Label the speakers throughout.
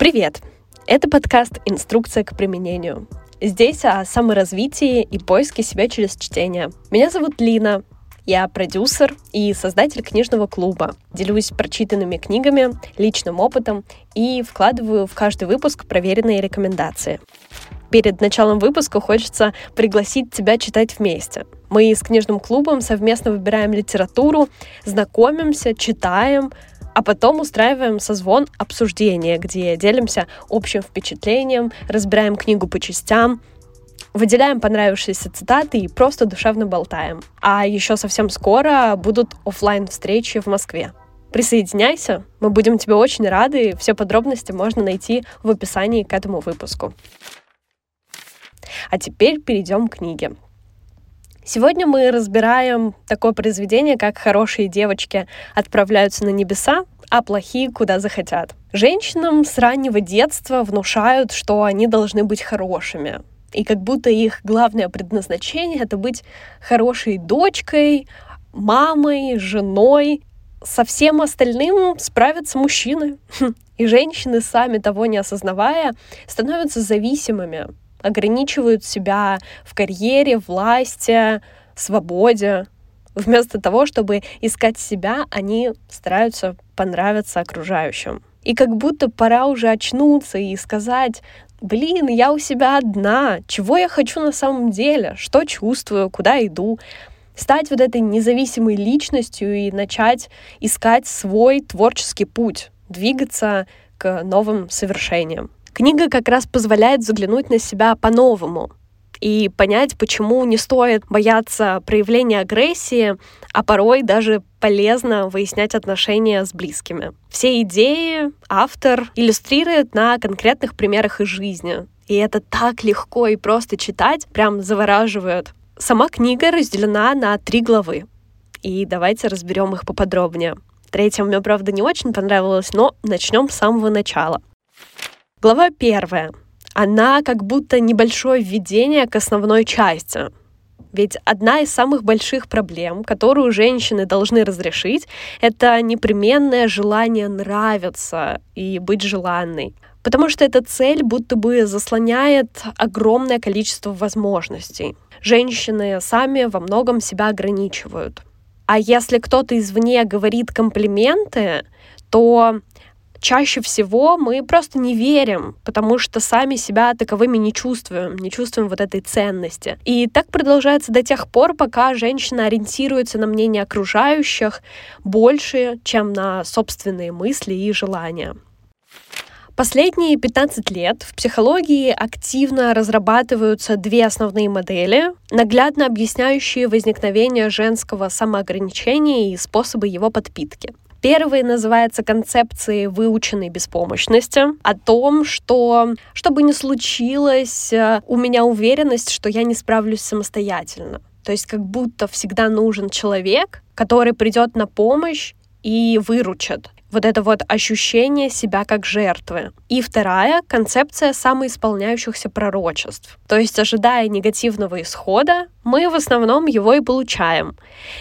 Speaker 1: Привет! Это подкаст «Инструкция к применению». Здесь о саморазвитии и поиске себя через чтение. Меня зовут Лина, я продюсер и создатель книжного клуба. Делюсь прочитанными книгами, личным опытом и вкладываю в каждый выпуск проверенные рекомендации. Перед началом выпуска хочется пригласить тебя читать вместе. Мы с книжным клубом совместно выбираем литературу, знакомимся, читаем, а потом устраиваем созвон обсуждения, где делимся общим впечатлением, разбираем книгу по частям, выделяем понравившиеся цитаты и просто душевно болтаем. А еще совсем скоро будут офлайн встречи в Москве. Присоединяйся, мы будем тебе очень рады. Все подробности можно найти в описании к этому выпуску. А теперь перейдем к книге. Сегодня мы разбираем такое произведение, как «Хорошие девочки отправляются на небеса, а плохие куда захотят». Женщинам с раннего детства внушают, что они должны быть хорошими. И как будто их главное предназначение — это быть хорошей дочкой, мамой, женой. Со всем остальным справятся мужчины. И женщины, сами того не осознавая, становятся зависимыми ограничивают себя в карьере, власти, свободе. Вместо того, чтобы искать себя, они стараются понравиться окружающим. И как будто пора уже очнуться и сказать, блин, я у себя одна, чего я хочу на самом деле, что чувствую, куда иду, стать вот этой независимой личностью и начать искать свой творческий путь, двигаться к новым совершениям. Книга как раз позволяет заглянуть на себя по-новому и понять, почему не стоит бояться проявления агрессии, а порой даже полезно выяснять отношения с близкими. Все идеи автор иллюстрирует на конкретных примерах из жизни. И это так легко и просто читать, прям завораживает. Сама книга разделена на три главы. И давайте разберем их поподробнее. Третья мне, правда, не очень понравилась, но начнем с самого начала. Глава первая. Она как будто небольшое введение к основной части. Ведь одна из самых больших проблем, которую женщины должны разрешить, это непременное желание нравиться и быть желанной. Потому что эта цель будто бы заслоняет огромное количество возможностей. Женщины сами во многом себя ограничивают. А если кто-то извне говорит комплименты, то чаще всего мы просто не верим, потому что сами себя таковыми не чувствуем, не чувствуем вот этой ценности. И так продолжается до тех пор, пока женщина ориентируется на мнение окружающих больше, чем на собственные мысли и желания. Последние 15 лет в психологии активно разрабатываются две основные модели, наглядно объясняющие возникновение женского самоограничения и способы его подпитки. Первый называется концепцией выученной беспомощности, о том, что что бы ни случилось, э, у меня уверенность, что я не справлюсь самостоятельно. То есть как будто всегда нужен человек, который придет на помощь и выручит вот это вот ощущение себя как жертвы. И вторая — концепция самоисполняющихся пророчеств. То есть, ожидая негативного исхода, мы в основном его и получаем.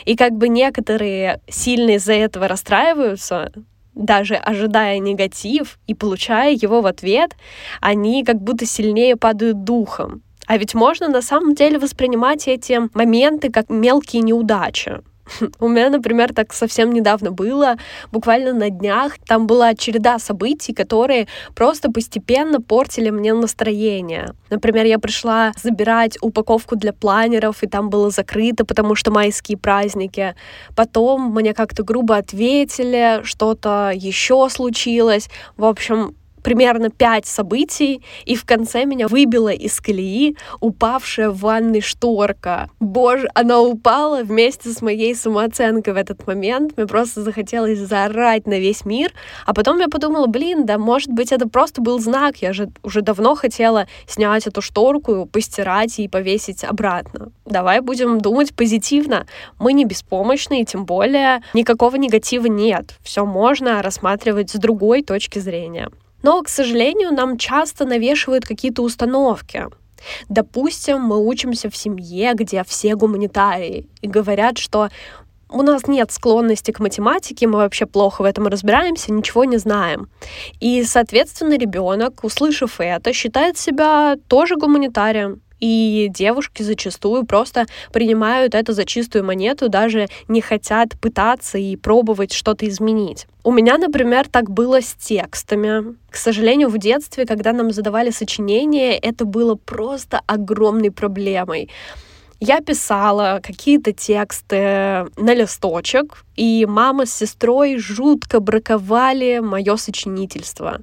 Speaker 1: И как бы некоторые сильно из-за этого расстраиваются, даже ожидая негатив и получая его в ответ, они как будто сильнее падают духом. А ведь можно на самом деле воспринимать эти моменты как мелкие неудачи. У меня, например, так совсем недавно было, буквально на днях. Там была череда событий, которые просто постепенно портили мне настроение. Например, я пришла забирать упаковку для планеров, и там было закрыто, потому что майские праздники. Потом мне как-то грубо ответили, что-то еще случилось. В общем, примерно пять событий, и в конце меня выбила из колеи упавшая в ванной шторка. Боже, она упала вместе с моей самооценкой в этот момент. Мне просто захотелось заорать на весь мир. А потом я подумала, блин, да может быть это просто был знак. Я же уже давно хотела снять эту шторку, постирать и повесить обратно. Давай будем думать позитивно. Мы не беспомощны, и тем более никакого негатива нет. Все можно рассматривать с другой точки зрения. Но, к сожалению, нам часто навешивают какие-то установки. Допустим, мы учимся в семье, где все гуманитарии, и говорят, что у нас нет склонности к математике, мы вообще плохо в этом разбираемся, ничего не знаем. И, соответственно, ребенок, услышав это, считает себя тоже гуманитарием. И девушки зачастую просто принимают это за чистую монету, даже не хотят пытаться и пробовать что-то изменить. У меня, например, так было с текстами. К сожалению, в детстве, когда нам задавали сочинения, это было просто огромной проблемой. Я писала какие-то тексты на листочек, и мама с сестрой жутко браковали мое сочинительство.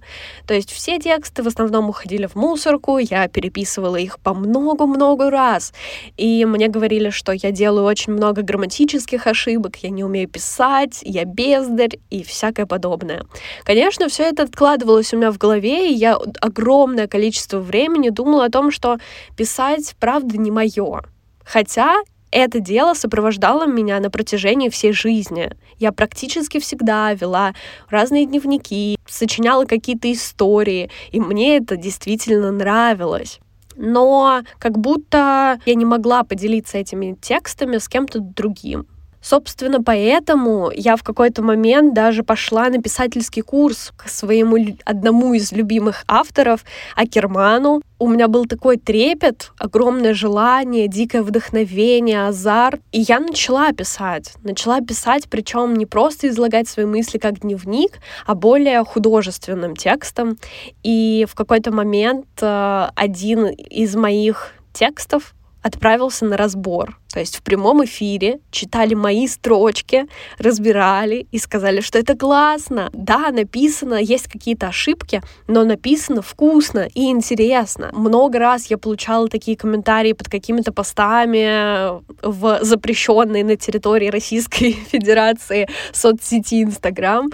Speaker 1: То есть все тексты в основном уходили в мусорку, я переписывала их по много-много раз. И мне говорили, что я делаю очень много грамматических ошибок, я не умею писать, я бездарь и всякое подобное. Конечно, все это откладывалось у меня в голове, и я огромное количество времени думала о том, что писать, правда, не мое. Хотя это дело сопровождало меня на протяжении всей жизни. Я практически всегда вела разные дневники, сочиняла какие-то истории, и мне это действительно нравилось. Но как будто я не могла поделиться этими текстами с кем-то другим. Собственно, поэтому я в какой-то момент даже пошла на писательский курс к своему одному из любимых авторов, Акерману. У меня был такой трепет, огромное желание, дикое вдохновение, азарт. И я начала писать. Начала писать, причем не просто излагать свои мысли как дневник, а более художественным текстом. И в какой-то момент э, один из моих текстов отправился на разбор. То есть в прямом эфире читали мои строчки, разбирали и сказали, что это классно. Да, написано, есть какие-то ошибки, но написано вкусно и интересно. Много раз я получала такие комментарии под какими-то постами в запрещенной на территории Российской Федерации соцсети Инстаграм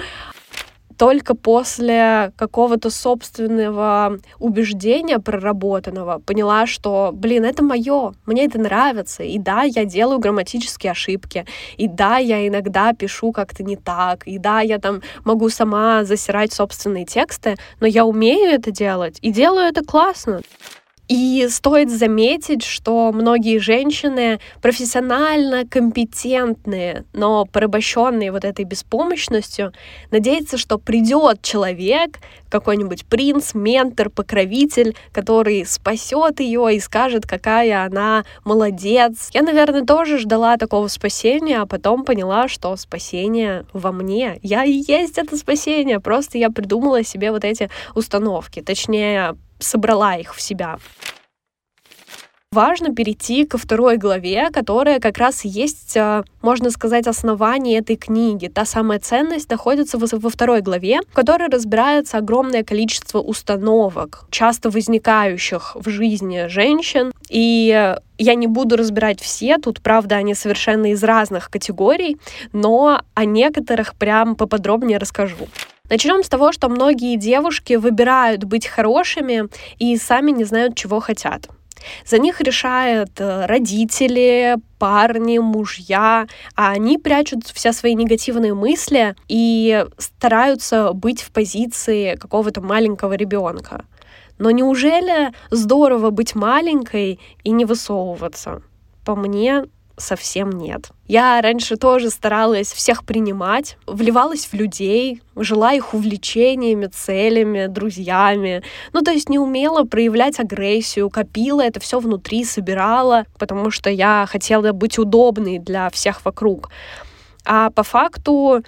Speaker 1: только после какого-то собственного убеждения проработанного поняла, что, блин, это мое, мне это нравится. И да, я делаю грамматические ошибки. И да, я иногда пишу как-то не так. И да, я там могу сама засирать собственные тексты, но я умею это делать и делаю это классно. И стоит заметить, что многие женщины профессионально компетентные, но порабощенные вот этой беспомощностью, надеются, что придет человек, какой-нибудь принц, ментор, покровитель, который спасет ее и скажет, какая она молодец. Я, наверное, тоже ждала такого спасения, а потом поняла, что спасение во мне. Я и есть это спасение, просто я придумала себе вот эти установки, точнее, собрала их в себя важно перейти ко второй главе, которая как раз есть, а, можно сказать, основание этой книги. Та самая ценность находится во второй главе, в которой разбирается огромное количество установок, часто возникающих в жизни женщин. И я не буду разбирать все, тут, правда, они совершенно из разных категорий, но о некоторых прям поподробнее расскажу. Начнем с того, что многие девушки выбирают быть хорошими и сами не знают, чего хотят. За них решают э, родители, парни, мужья, а они прячут все свои негативные мысли и стараются быть в позиции какого-то маленького ребенка. Но неужели здорово быть маленькой и не высовываться? По мне, совсем нет. Я раньше тоже старалась всех принимать, вливалась в людей, жила их увлечениями, целями, друзьями. Ну, то есть не умела проявлять агрессию, копила это все внутри, собирала, потому что я хотела быть удобной для всех вокруг. А по факту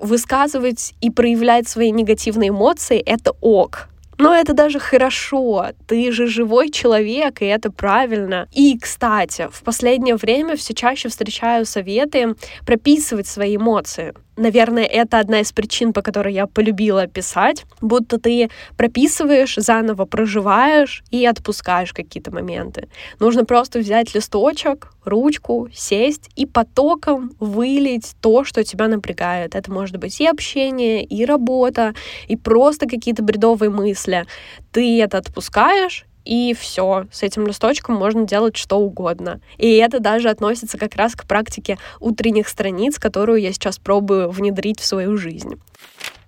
Speaker 1: высказывать и проявлять свои негативные эмоции — это ок. Но это даже хорошо. Ты же живой человек, и это правильно. И, кстати, в последнее время все чаще встречаю советы прописывать свои эмоции наверное, это одна из причин, по которой я полюбила писать, будто ты прописываешь, заново проживаешь и отпускаешь какие-то моменты. Нужно просто взять листочек, ручку, сесть и потоком вылить то, что тебя напрягает. Это может быть и общение, и работа, и просто какие-то бредовые мысли. Ты это отпускаешь, и все, с этим листочком можно делать что угодно. И это даже относится как раз к практике утренних страниц, которую я сейчас пробую внедрить в свою жизнь.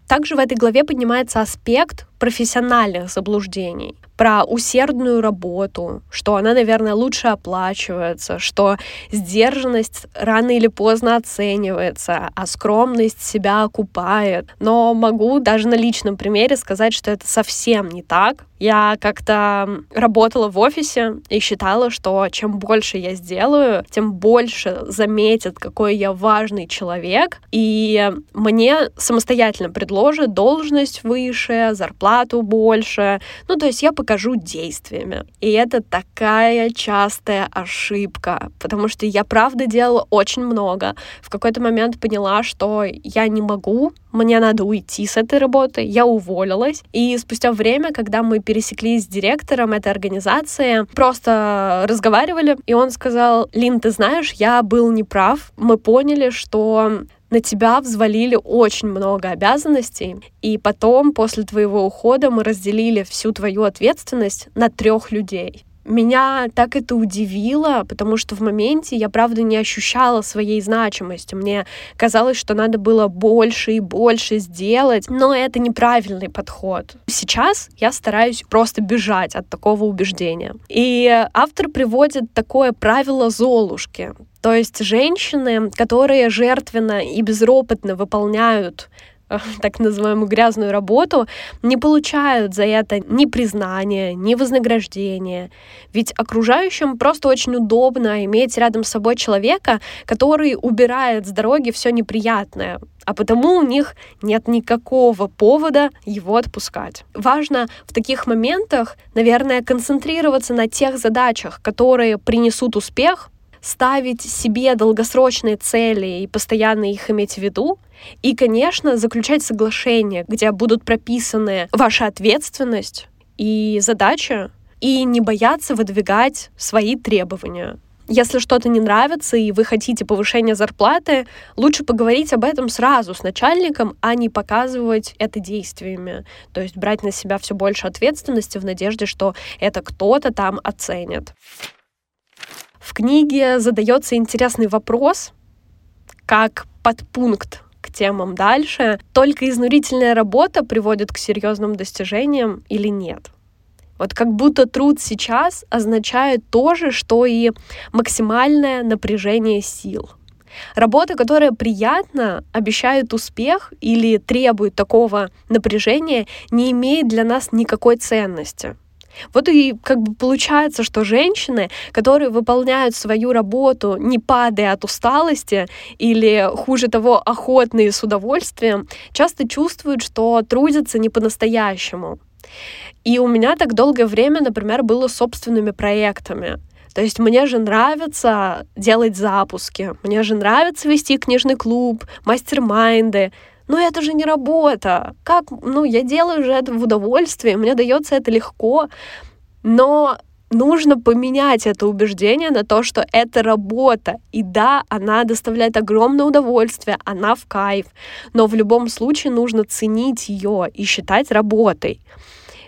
Speaker 1: Также в этой главе поднимается аспект профессиональных заблуждений. про усердную работу, что она, наверное, лучше оплачивается, что сдержанность рано или поздно оценивается, а скромность себя окупает. Но могу даже на личном примере сказать, что это совсем не так. Я как-то работала в офисе и считала, что чем больше я сделаю, тем больше заметят, какой я важный человек, и мне самостоятельно предложат должность выше, зарплату больше. Ну, то есть я покажу действиями. И это такая частая ошибка, потому что я правда делала очень много. В какой-то момент поняла, что я не могу, мне надо уйти с этой работы, я уволилась. И спустя время, когда мы пересеклись с директором этой организации, просто разговаривали, и он сказал, Лин, ты знаешь, я был неправ, мы поняли, что на тебя взвалили очень много обязанностей, и потом, после твоего ухода, мы разделили всю твою ответственность на трех людей. Меня так это удивило, потому что в моменте я, правда, не ощущала своей значимости. Мне казалось, что надо было больше и больше сделать, но это неправильный подход. Сейчас я стараюсь просто бежать от такого убеждения. И автор приводит такое правило Золушки. То есть женщины, которые жертвенно и безропотно выполняют так называемую грязную работу, не получают за это ни признания, ни вознаграждения. Ведь окружающим просто очень удобно иметь рядом с собой человека, который убирает с дороги все неприятное, а потому у них нет никакого повода его отпускать. Важно в таких моментах, наверное, концентрироваться на тех задачах, которые принесут успех, ставить себе долгосрочные цели и постоянно их иметь в виду, и, конечно, заключать соглашения, где будут прописаны ваша ответственность и задача, и не бояться выдвигать свои требования. Если что-то не нравится и вы хотите повышения зарплаты, лучше поговорить об этом сразу с начальником, а не показывать это действиями. То есть брать на себя все больше ответственности в надежде, что это кто-то там оценит. В книге задается интересный вопрос, как подпункт к темам дальше, только изнурительная работа приводит к серьезным достижениям или нет. Вот как будто труд сейчас означает то же, что и максимальное напряжение сил. Работа, которая приятна, обещает успех или требует такого напряжения, не имеет для нас никакой ценности. Вот и как бы получается, что женщины, которые выполняют свою работу, не падая от усталости или, хуже того, охотные с удовольствием, часто чувствуют, что трудятся не по-настоящему. И у меня так долгое время, например, было собственными проектами. То есть мне же нравится делать запуски, мне же нравится вести книжный клуб, мастер-майнды, но это же не работа. Как, ну, я делаю же это в удовольствии, мне дается это легко, но нужно поменять это убеждение на то, что это работа. И да, она доставляет огромное удовольствие, она в кайф, но в любом случае нужно ценить ее и считать работой.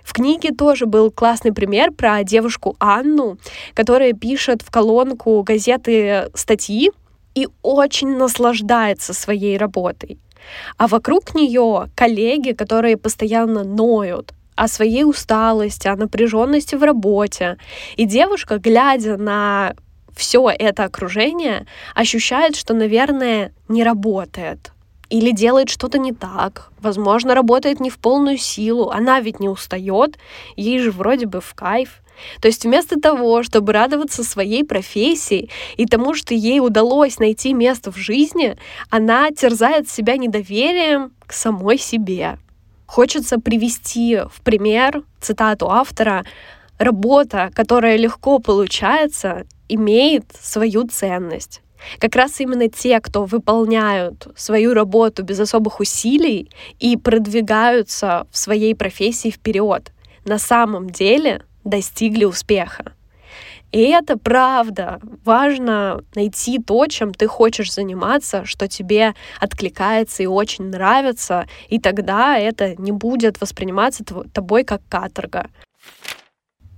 Speaker 1: В книге тоже был классный пример про девушку Анну, которая пишет в колонку газеты статьи и очень наслаждается своей работой. А вокруг нее коллеги, которые постоянно ноют о своей усталости, о напряженности в работе. И девушка, глядя на все это окружение, ощущает, что, наверное, не работает. Или делает что-то не так. Возможно, работает не в полную силу. Она ведь не устает. Ей же вроде бы в кайф. То есть вместо того, чтобы радоваться своей профессии и тому, что ей удалось найти место в жизни, она терзает себя недоверием к самой себе. Хочется привести в пример цитату автора «Работа, которая легко получается, имеет свою ценность». Как раз именно те, кто выполняют свою работу без особых усилий и продвигаются в своей профессии вперед, на самом деле достигли успеха. И это правда. Важно найти то, чем ты хочешь заниматься, что тебе откликается и очень нравится, и тогда это не будет восприниматься тобой как каторга.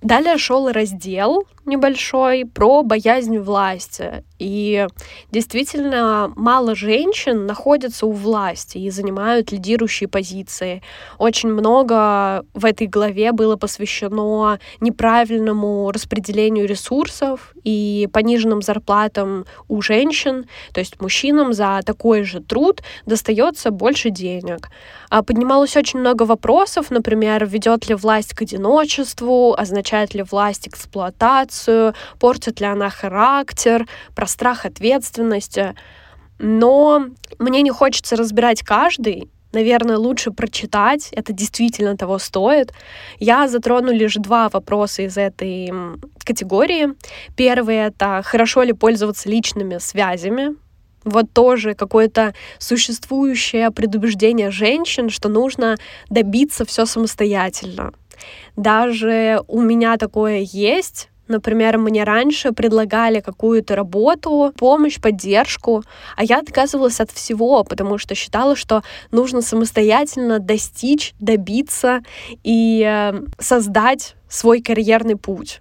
Speaker 1: Далее шел раздел небольшой про боязнь власти. И действительно мало женщин находятся у власти и занимают лидирующие позиции. Очень много в этой главе было посвящено неправильному распределению ресурсов и пониженным зарплатам у женщин. То есть мужчинам за такой же труд достается больше денег. А поднималось очень много вопросов, например, ведет ли власть к одиночеству, означает ли власть эксплуатацию, портит ли она характер, про страх ответственности. Но мне не хочется разбирать каждый, наверное, лучше прочитать, это действительно того стоит. Я затрону лишь два вопроса из этой категории. Первый — это хорошо ли пользоваться личными связями, вот тоже какое-то существующее предубеждение женщин, что нужно добиться все самостоятельно. Даже у меня такое есть, Например, мне раньше предлагали какую-то работу, помощь, поддержку, а я отказывалась от всего, потому что считала, что нужно самостоятельно достичь, добиться и э, создать свой карьерный путь.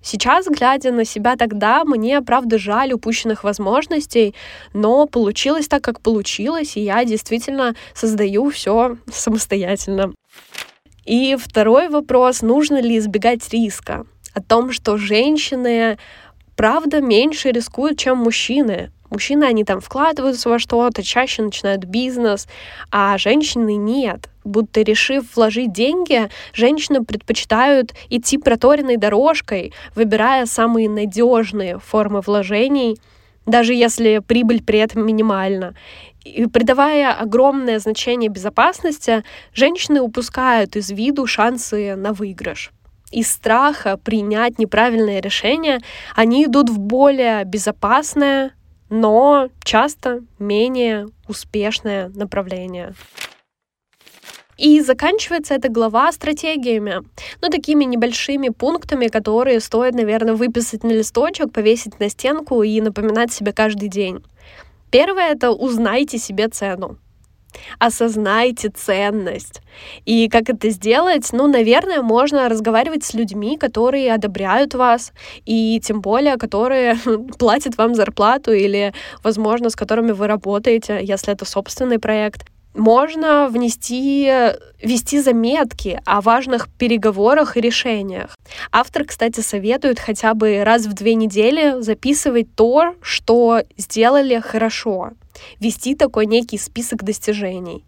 Speaker 1: Сейчас, глядя на себя тогда, мне, правда, жаль упущенных возможностей, но получилось так, как получилось, и я действительно создаю все самостоятельно. И второй вопрос, нужно ли избегать риска? О том, что женщины, правда, меньше рискуют, чем мужчины. Мужчины, они там вкладываются во что-то, чаще начинают бизнес, а женщины нет. Будто решив вложить деньги, женщины предпочитают идти проторенной дорожкой, выбирая самые надежные формы вложений, даже если прибыль при этом минимальна. И придавая огромное значение безопасности, женщины упускают из виду шансы на выигрыш из страха принять неправильное решение, они идут в более безопасное, но часто менее успешное направление. И заканчивается эта глава стратегиями, ну, такими небольшими пунктами, которые стоит, наверное, выписать на листочек, повесить на стенку и напоминать себе каждый день. Первое — это узнайте себе цену осознайте ценность. И как это сделать? Ну, наверное, можно разговаривать с людьми, которые одобряют вас, и тем более, которые платят вам зарплату или, возможно, с которыми вы работаете, если это собственный проект можно внести, вести заметки о важных переговорах и решениях. Автор, кстати, советует хотя бы раз в две недели записывать то, что сделали хорошо. Вести такой некий список достижений.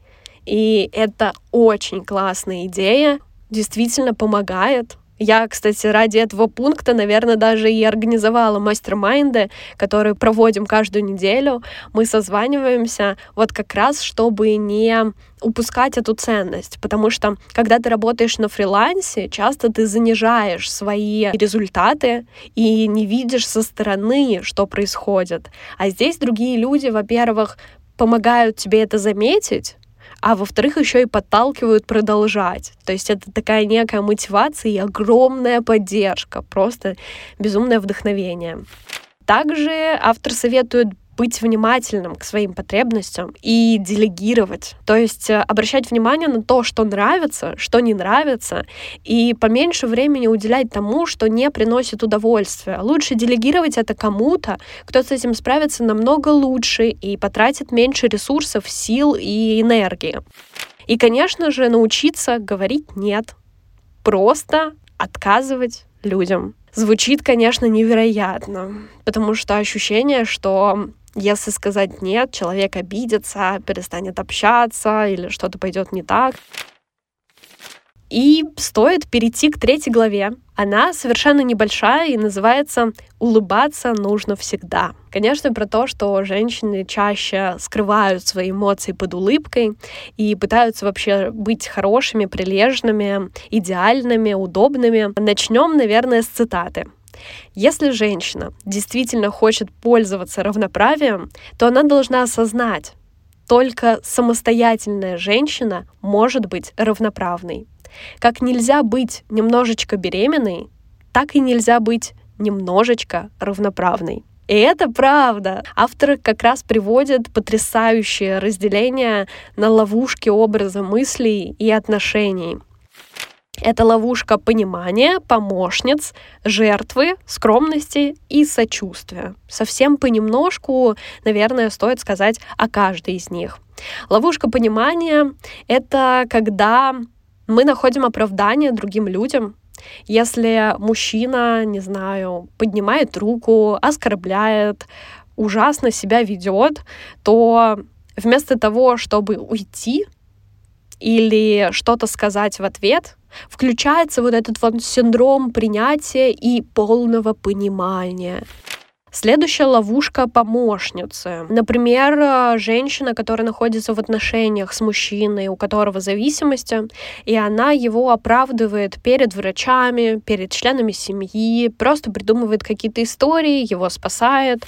Speaker 1: И это очень классная идея, действительно помогает я, кстати, ради этого пункта, наверное, даже и организовала мастер-майнды, которые проводим каждую неделю. Мы созваниваемся вот как раз, чтобы не упускать эту ценность, потому что когда ты работаешь на фрилансе, часто ты занижаешь свои результаты и не видишь со стороны, что происходит. А здесь другие люди, во-первых, помогают тебе это заметить, а во-вторых, еще и подталкивают продолжать. То есть это такая некая мотивация и огромная поддержка, просто безумное вдохновение. Также автор советует быть внимательным к своим потребностям и делегировать. То есть э, обращать внимание на то, что нравится, что не нравится, и поменьше времени уделять тому, что не приносит удовольствия. Лучше делегировать это кому-то, кто с этим справится намного лучше и потратит меньше ресурсов, сил и энергии. И, конечно же, научиться говорить «нет». Просто отказывать людям. Звучит, конечно, невероятно, потому что ощущение, что если сказать нет, человек обидится, перестанет общаться или что-то пойдет не так. И стоит перейти к третьей главе. Она совершенно небольшая и называется «Улыбаться нужно всегда». Конечно, про то, что женщины чаще скрывают свои эмоции под улыбкой и пытаются вообще быть хорошими, прилежными, идеальными, удобными. Начнем, наверное, с цитаты. Если женщина действительно хочет пользоваться равноправием, то она должна осознать, только самостоятельная женщина может быть равноправной. Как нельзя быть немножечко беременной, так и нельзя быть немножечко равноправной. И это правда. Автор как раз приводит потрясающее разделение на ловушки образа мыслей и отношений. Это ловушка понимания, помощниц, жертвы, скромности и сочувствия. Совсем понемножку, наверное, стоит сказать о каждой из них. Ловушка понимания — это когда мы находим оправдание другим людям, если мужчина, не знаю, поднимает руку, оскорбляет, ужасно себя ведет, то вместо того, чтобы уйти или что-то сказать в ответ, включается вот этот вот синдром принятия и полного понимания. Следующая ловушка помощницы. Например, женщина, которая находится в отношениях с мужчиной, у которого зависимости, и она его оправдывает перед врачами, перед членами семьи, просто придумывает какие-то истории, его спасает.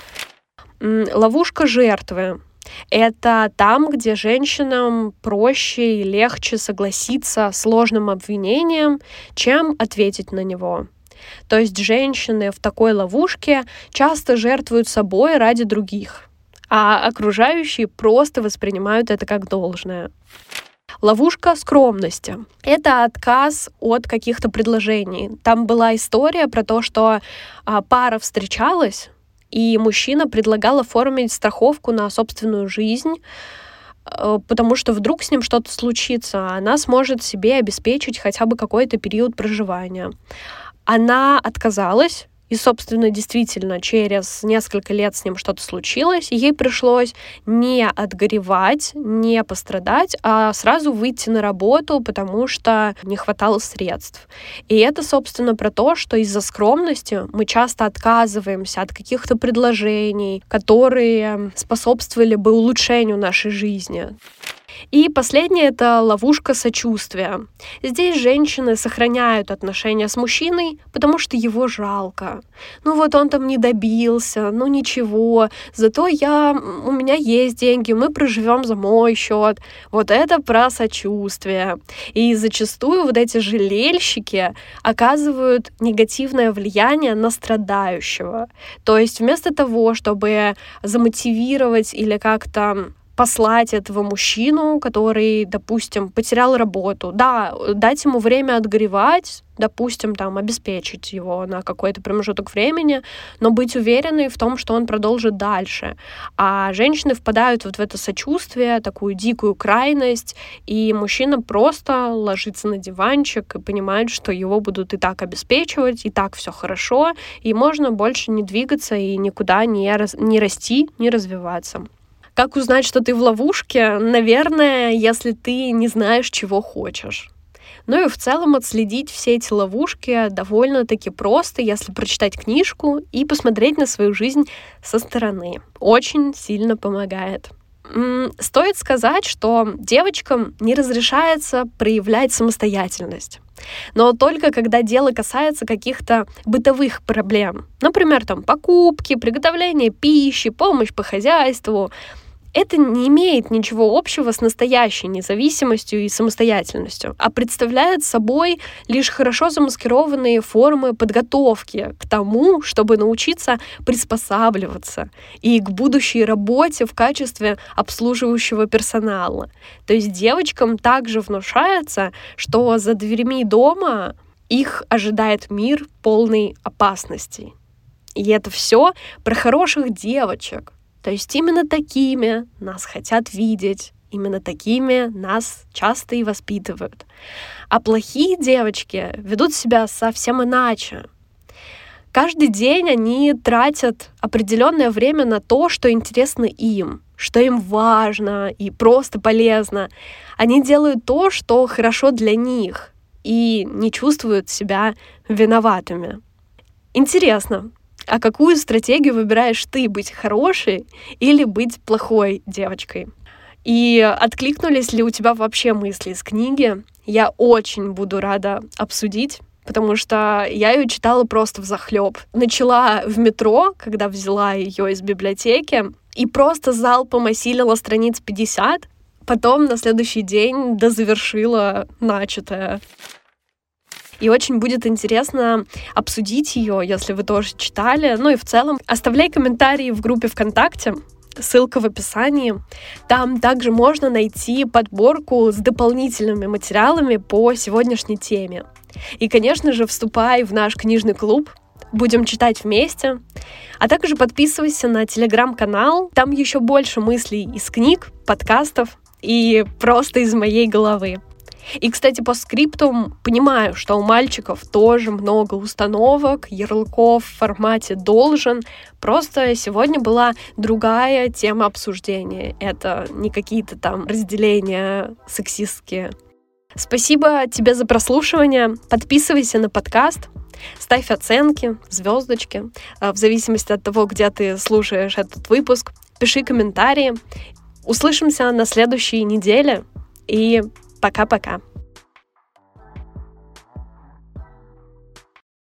Speaker 1: Ловушка жертвы. Это там, где женщинам проще и легче согласиться с сложным обвинением, чем ответить на него. То есть женщины в такой ловушке часто жертвуют собой ради других, а окружающие просто воспринимают это как должное. Ловушка скромности. Это отказ от каких-то предложений. Там была история про то, что а, пара встречалась, и мужчина предлагал оформить страховку на собственную жизнь, э, потому что вдруг с ним что-то случится, а она сможет себе обеспечить хотя бы какой-то период проживания. Она отказалась, и, собственно, действительно, через несколько лет с ним что-то случилось, ей пришлось не отгоревать, не пострадать, а сразу выйти на работу, потому что не хватало средств. И это, собственно, про то, что из-за скромности мы часто отказываемся от каких-то предложений, которые способствовали бы улучшению нашей жизни. И последнее — это ловушка сочувствия. Здесь женщины сохраняют отношения с мужчиной, потому что его жалко. Ну вот он там не добился, ну ничего, зато я, у меня есть деньги, мы проживем за мой счет. Вот это про сочувствие. И зачастую вот эти жалельщики оказывают негативное влияние на страдающего. То есть вместо того, чтобы замотивировать или как-то послать этого мужчину, который, допустим, потерял работу. Да, дать ему время отгоревать, допустим, там, обеспечить его на какой-то промежуток времени, но быть уверенной в том, что он продолжит дальше. А женщины впадают вот в это сочувствие, такую дикую крайность, и мужчина просто ложится на диванчик и понимает, что его будут и так обеспечивать, и так все хорошо, и можно больше не двигаться и никуда не, не расти, не развиваться. Как узнать, что ты в ловушке? Наверное, если ты не знаешь, чего хочешь. Ну и в целом отследить все эти ловушки довольно-таки просто, если прочитать книжку и посмотреть на свою жизнь со стороны. Очень сильно помогает. Стоит сказать, что девочкам не разрешается проявлять самостоятельность. Но только когда дело касается каких-то бытовых проблем. Например, там покупки, приготовление пищи, помощь по хозяйству, это не имеет ничего общего с настоящей независимостью и самостоятельностью, а представляет собой лишь хорошо замаскированные формы подготовки к тому, чтобы научиться приспосабливаться и к будущей работе в качестве обслуживающего персонала. То есть девочкам также внушается, что за дверьми дома их ожидает мир полный опасностей. И это все про хороших девочек, то есть именно такими нас хотят видеть, именно такими нас часто и воспитывают. А плохие девочки ведут себя совсем иначе. Каждый день они тратят определенное время на то, что интересно им, что им важно и просто полезно. Они делают то, что хорошо для них, и не чувствуют себя виноватыми. Интересно, а какую стратегию выбираешь ты, быть хорошей или быть плохой девочкой? И откликнулись ли у тебя вообще мысли из книги? Я очень буду рада обсудить потому что я ее читала просто в захлеб. Начала в метро, когда взяла ее из библиотеки, и просто залпом осилила страниц 50, потом на следующий день дозавершила начатое. И очень будет интересно обсудить ее, если вы тоже читали. Ну и в целом оставляй комментарии в группе ВКонтакте. Ссылка в описании. Там также можно найти подборку с дополнительными материалами по сегодняшней теме. И, конечно же, вступай в наш книжный клуб, будем читать вместе. А также подписывайся на телеграм-канал, там еще больше мыслей из книг, подкастов и просто из моей головы. И, кстати, по скриптум понимаю, что у мальчиков тоже много установок, ярлыков в формате «должен». Просто сегодня была другая тема обсуждения. Это не какие-то там разделения сексистские. Спасибо тебе за прослушивание. Подписывайся на подкаст, ставь оценки, звездочки, э, в зависимости от того, где ты слушаешь этот выпуск. Пиши комментарии. Услышимся на следующей неделе. И Пока-пока.